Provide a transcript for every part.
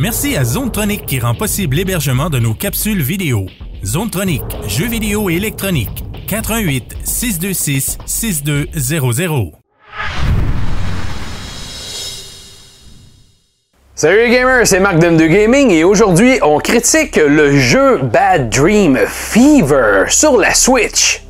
Merci à Zonetronic qui rend possible l'hébergement de nos capsules vidéo. Zonetronic, jeux vidéo et électronique. 88 626 6200. Salut les gamers, c'est Marc d'M2 Gaming et aujourd'hui on critique le jeu Bad Dream Fever sur la Switch.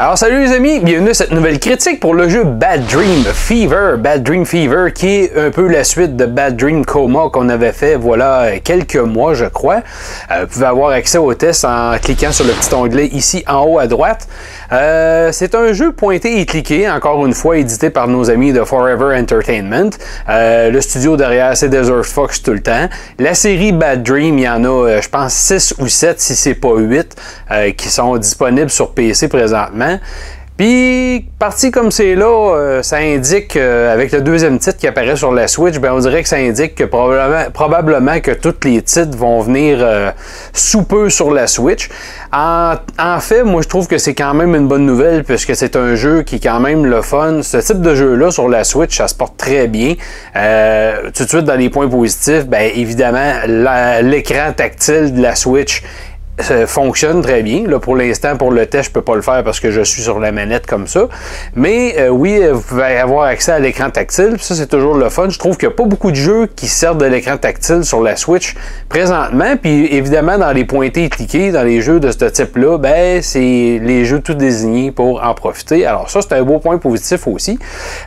Alors salut les amis, bienvenue à cette nouvelle critique pour le jeu Bad Dream Fever. Bad Dream Fever qui est un peu la suite de Bad Dream Coma qu'on avait fait voilà quelques mois je crois. Euh, vous pouvez avoir accès au test en cliquant sur le petit onglet ici en haut à droite. Euh, c'est un jeu pointé et cliqué, encore une fois édité par nos amis de Forever Entertainment. Euh, le studio derrière c'est Desert Fox tout le temps. La série Bad Dream, il y en a je pense 6 ou 7 si c'est pas 8 qui sont disponibles sur PC présentement. Puis, parti comme c'est là, euh, ça indique, euh, avec le deuxième titre qui apparaît sur la Switch, ben on dirait que ça indique que probablement, que tous les titres vont venir euh, sous peu sur la Switch. En, fait, moi je trouve que c'est quand même une bonne nouvelle puisque c'est un jeu qui est quand même le fun. Ce type de jeu-là sur la Switch, ça se porte très bien. tout de suite, dans les points positifs, ben évidemment, l'écran tactile de la Switch fonctionne très bien. Là, pour l'instant, pour le test, je peux pas le faire parce que je suis sur la manette comme ça. Mais euh, oui, vous pouvez avoir accès à l'écran tactile. Ça, c'est toujours le fun. Je trouve qu'il n'y a pas beaucoup de jeux qui servent de l'écran tactile sur la Switch présentement. Puis évidemment, dans les pointés et cliqués, dans les jeux de ce type-là, ben, c'est les jeux tout désignés pour en profiter. Alors ça, c'est un beau point positif aussi.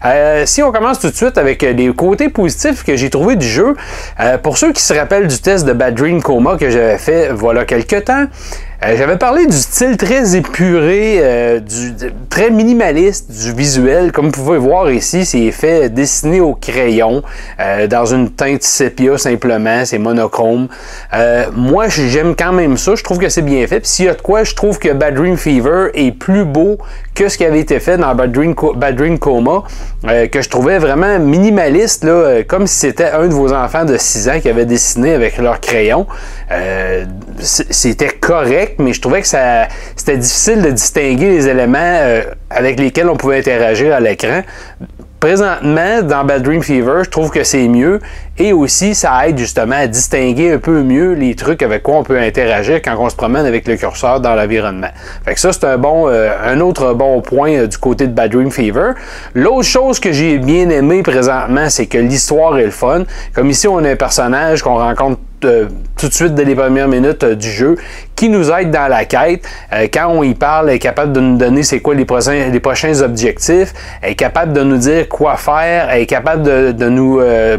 Euh, si on commence tout de suite avec les côtés positifs que j'ai trouvé du jeu, euh, pour ceux qui se rappellent du test de Bad Dream Coma que j'avais fait voilà quelques temps, euh, j'avais parlé du style très épuré, euh, du, très minimaliste du visuel. Comme vous pouvez voir ici, c'est fait dessiné au crayon, euh, dans une teinte sépia simplement, c'est monochrome. moi, j'aime quand même ça, je trouve que c'est bien fait. Puis s'il y a de quoi, je trouve que Bad Dream Fever est plus beau que ce qui avait été fait dans Bad Dream, Bad Dream Coma, que je trouvais vraiment minimaliste, là, comme si c'était un de vos enfants de 6 ans qui avait dessiné avec leur crayon. c'était correct mais je trouvais que ça, c'était difficile de distinguer les éléments euh, avec lesquels on pouvait interagir à l'écran. Présentement, dans Bad Dream Fever, je trouve que c'est mieux et aussi ça aide justement à distinguer un peu mieux les trucs avec quoi on peut interagir quand on se promène avec le curseur dans l'environnement. Fait que ça, c'est un bon, euh, un autre bon point euh, du côté de Bad Dream Fever. L'autre chose que j'ai bien aimé présentement, c'est que l'histoire est le fun. Comme ici, on a un personnage qu'on rencontre tout de suite dès les premières minutes euh, du jeu qui nous aide dans la quête. Euh, quand on y parle, elle est capable de nous donner c'est quoi les prochains, les prochains objectifs, elle est capable de nous dire quoi faire, elle est capable de, nous euh,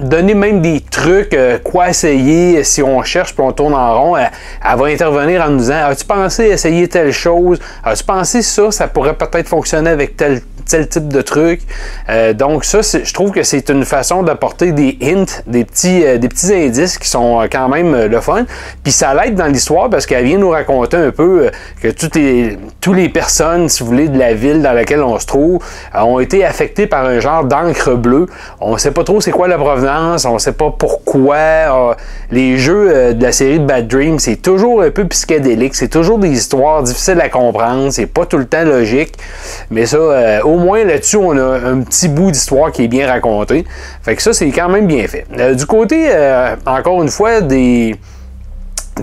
donner même des trucs, quoi essayer si on cherche puis on tourne en rond. Elle, va intervenir en nous disant As-tu pensé essayer telle chose? As-tu pensé ça? Ça pourrait peut-être fonctionner avec tel tel type de truc. Euh, donc ça, je trouve que c'est une façon d'apporter des hints, des petits, euh, des petits indices qui sont euh, quand même le fun. Puis ça l'aide dans l'histoire parce qu'elle vient nous raconter un peu que toutes les, toutes les personnes, si vous voulez, de la ville dans laquelle on se trouve, ont été affectées par un genre d'encre bleue. On ne sait pas trop c'est quoi la provenance, on ne sait pas pourquoi. les jeux de la série Bad Dream, c'est toujours un peu psychédélique, c'est toujours des histoires difficiles à comprendre, c'est pas tout le temps logique. Mais ça, au au moins là-dessus, on a un petit bout d'histoire qui est bien raconté. Fait que ça, c'est quand même bien fait. Euh, du côté, euh, encore une fois, des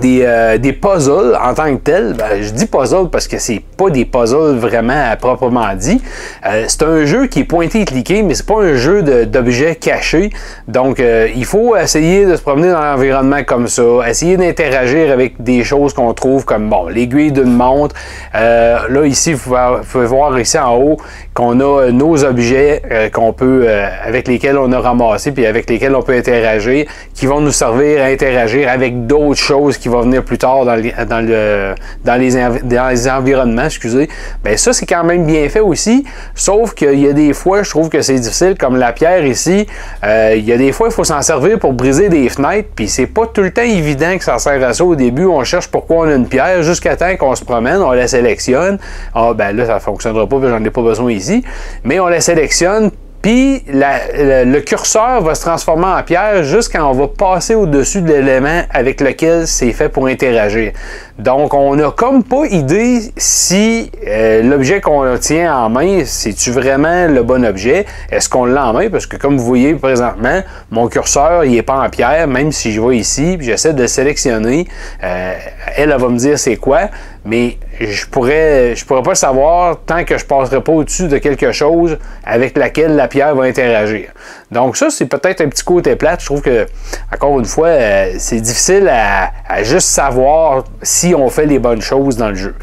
euh, des, puzzles en tant que tels. Ben, je dis puzzle parce que c'est pas des puzzles vraiment à proprement dit. Euh, c'est un jeu qui est pointé et cliqué, mais c'est pas un jeu d'objets cachés. Donc, euh, il faut essayer de se promener dans l'environnement comme ça, essayer d'interagir avec des choses qu'on trouve comme bon l'aiguille d'une montre. là, ici, vous pouvez, voir ici en haut qu'on a nos objets qu'on peut avec lesquels on a ramassé puis avec lesquels on peut interagir, qui vont nous servir à interagir avec d'autres choses qui va venir plus tard dans, dans, le, dans, les, dans les environnements, excusez, ben ça, c'est quand même bien fait aussi. Sauf qu'il y a des fois, je trouve que c'est difficile, comme la pierre ici. Euh, il y a des fois, il faut s'en servir pour briser des fenêtres, puis c'est pas tout le temps évident que ça sert à ça au début. On cherche pourquoi on a une pierre, jusqu'à temps qu'on se promène, on la sélectionne. Ah, ben là, ça fonctionnera pas, j'en ai pas besoin ici. Mais on la sélectionne, puis le, curseur va se transformer en pierre juste quand on va passer au-dessus de l'élément avec lequel c'est fait pour interagir. Donc, on n'a comme pas idée si euh, l'objet qu'on tient en main, c'est-tu vraiment le bon objet? Est-ce qu'on l'a en main? Parce que comme vous voyez présentement, mon curseur, il n'est pas en pierre, même si je vais ici, puis j'essaie de sélectionner. Euh, elle, va me dire c'est quoi mais je pourrais je pourrais pas savoir tant que je passerai pas au-dessus de quelque chose avec laquelle la pierre va interagir. Donc ça, c'est peut-être un petit côté plate. Je trouve que, encore une fois, euh, c'est difficile à, juste savoir si on fait les bonnes choses dans le jeu.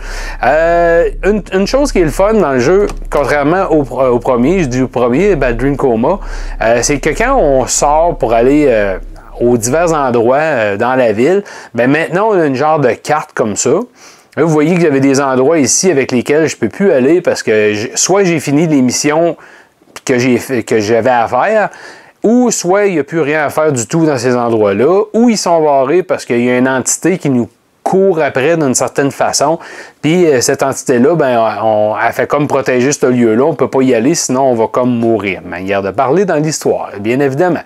Euh, une, chose qui est le fun dans le jeu, contrairement au, premier, je dis au premier, Bad Dream Coma, euh, c'est que quand on sort pour aller aux divers endroits dans la ville, ben maintenant on a une genre de carte comme ça vous voyez qu'il y avait des endroits ici avec lesquels je peux plus aller parce que soit j'ai fini les missions que j'avais à faire, ou soit il n'y a plus rien à faire du tout dans ces endroits-là, ou ils sont barrés parce qu'il y a une entité qui nous court après d'une certaine façon. Puis euh, cette entité-là, ben, on, elle fait comme protéger ce lieu-là. On ne peut pas y aller, sinon on va comme mourir. Manière de parler dans l'histoire, bien évidemment.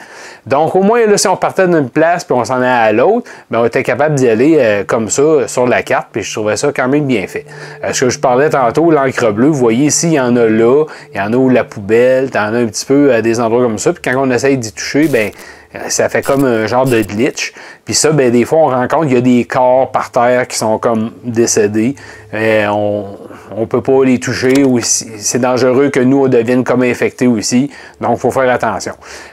Donc au moins, là, si on partait d'une place puis on s'en allait à l'autre, ben, on était capable d'y aller euh, comme ça sur la carte. Puis je trouvais ça quand même bien fait. Euh, ce que je parlais tantôt, l'encre bleue, vous voyez ici, il y en a là, il y en a où la poubelle, il y en a un petit peu à des endroits comme ça. Puis quand on essaye d'y toucher, ben ça fait comme un genre de glitch. Puis ça, ben, des fois, on rencontre, il y a des corps par terre qui sont comme décédés. Et on ne peut pas les toucher. Aussi. C'est dangereux que nous, on devienne comme infectés aussi. Donc, il faut faire attention.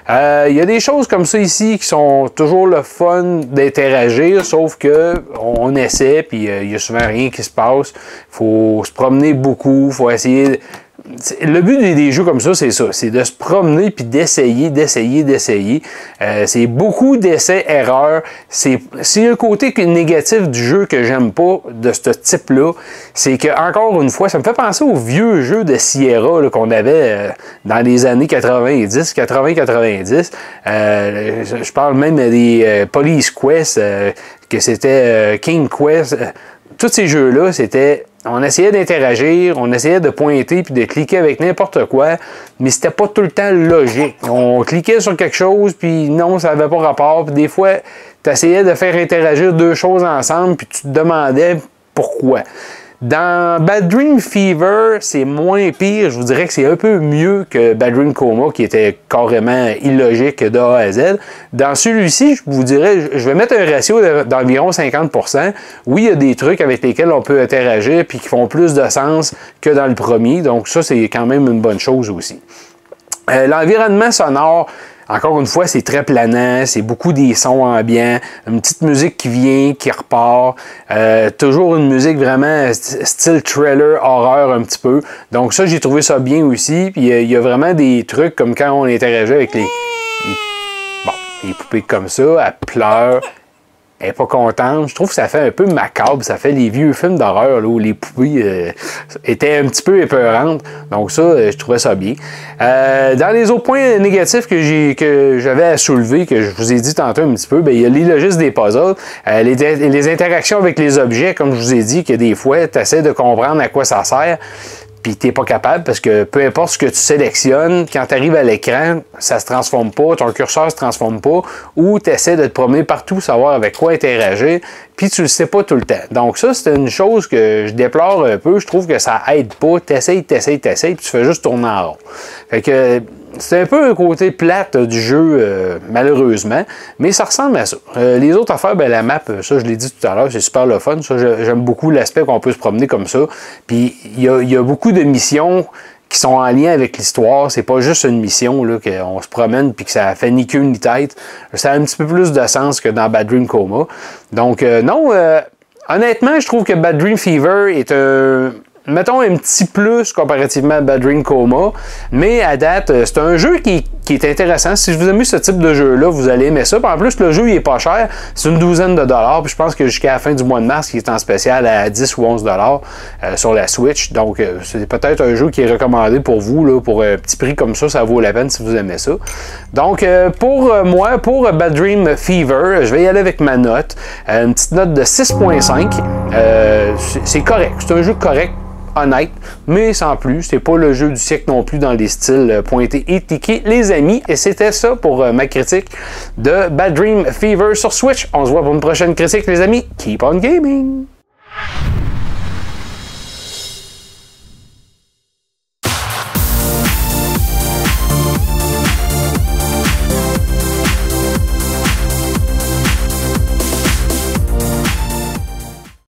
Euh, il y a des choses comme ça ici qui sont toujours le fun d'interagir, sauf que on essaie, puis euh, il y a souvent rien qui se passe. Faut se promener beaucoup, faut essayer le but des, jeux comme ça, c'est ça. C'est de se promener puis d'essayer, d'essayer, d'essayer. Euh, c'est beaucoup d'essais-erreurs. C'est un côté négatif du jeu que j'aime pas de ce type-là. C'est que, encore une fois, ça me fait penser aux vieux jeux de Sierra qu'on avait euh, dans les années 90, 80-90. Euh, je parle même des Police Quest, que c'était King Quest. Tous ces jeux-là, c'était on essayait d'interagir, on essayait de pointer puis de cliquer avec n'importe quoi, mais c'était pas tout le temps logique. On cliquait sur quelque chose puis non, ça n'avait pas rapport. Puis des fois, tu essayais de faire interagir deux choses ensemble puis tu te demandais pourquoi. Dans Bad Dream Fever, c'est moins pire. Je vous dirais que c'est un peu mieux que Bad Dream Coma, qui était carrément illogique de A à Z. Dans celui-ci, je vous dirais, je vais mettre un ratio d'environ 50%. Oui, il y a des trucs avec lesquels on peut interagir puis qui font plus de sens que dans le premier. Donc ça, c'est quand même une bonne chose aussi. Euh, l'environnement sonore, encore une fois, c'est très planant, c'est beaucoup des sons ambiants, une petite musique qui vient, qui repart, euh, toujours une musique vraiment style trailer, horreur un petit peu. Donc ça, j'ai trouvé ça bien aussi. Puis il y, a vraiment des trucs comme quand on interagit avec les, bon, les poupées comme ça, elle pleure, elle n'est pas contente. Je trouve que ça fait un peu macabre. Ça fait les vieux films d'horreur où les poupées euh, étaient un petit peu épeurantes. Donc ça, euh, je trouvais ça bien. Euh, dans les autres points négatifs que j'ai que j'avais à soulever, que je vous ai dit tantôt un petit peu, bien, il y a l'illogisme des puzzles, les, les, interactions avec les objets, comme je vous ai dit, que des fois, tu essaies de comprendre à quoi ça sert puis t'es pas capable parce que peu importe ce que tu sélectionnes, quand tu arrives à l'écran, ça se transforme pas, ton curseur se transforme pas, ou tu essaies de te promener partout, savoir avec quoi interagir, puis tu le sais pas tout le temps. Donc ça, c'est une chose que je déplore un peu, je trouve que ça aide pas, t'essayes, t'essayes, t'essayes, puis tu fais juste tourner en rond. Fait que c'est un peu un côté plate du jeu, euh, malheureusement, mais ça ressemble à ça. Euh, les autres affaires, ben, la map, euh, ça je l'ai dit tout à l'heure, c'est super le fun. Ça, j'aime beaucoup l'aspect qu'on peut se promener comme ça. Puis il y a, beaucoup de missions qui sont en lien avec l'histoire. C'est pas juste une mission là, qu'on se promène puis que ça fait ni queue ni tête. Ça a un petit peu plus de sens que dans Bad Dream Coma. Donc non, honnêtement, je trouve que Bad Dream Fever est un mettons un petit plus comparativement à Bad Ring Coma, mais à date, euh, c'est un jeu qui, est intéressant. Si vous aimez ce type de jeu-là, vous allez aimer ça. en plus, le jeu il est pas cher, c'est une douzaine de dollars. Puis je pense que jusqu'à la fin du mois de mars, il est en spécial à 10 ou 11 dollars euh, sur la Switch. Donc euh, c'est peut-être un jeu qui est recommandé pour vous, là, pour un petit prix comme ça, ça vaut la peine si vous aimez ça. Donc pour moi, pour Bad Dream Fever, je vais y aller avec ma note. une petite note de 6.5. c'est correct, c'est un jeu correct honnête, mais sans plus. C'est pas le jeu du siècle non plus dans les styles euh, pointés et tickés, les amis. Et c'était ça pour euh, ma critique de Bad Dream Fever sur Switch. On se voit pour une prochaine critique, les amis. Keep on gaming!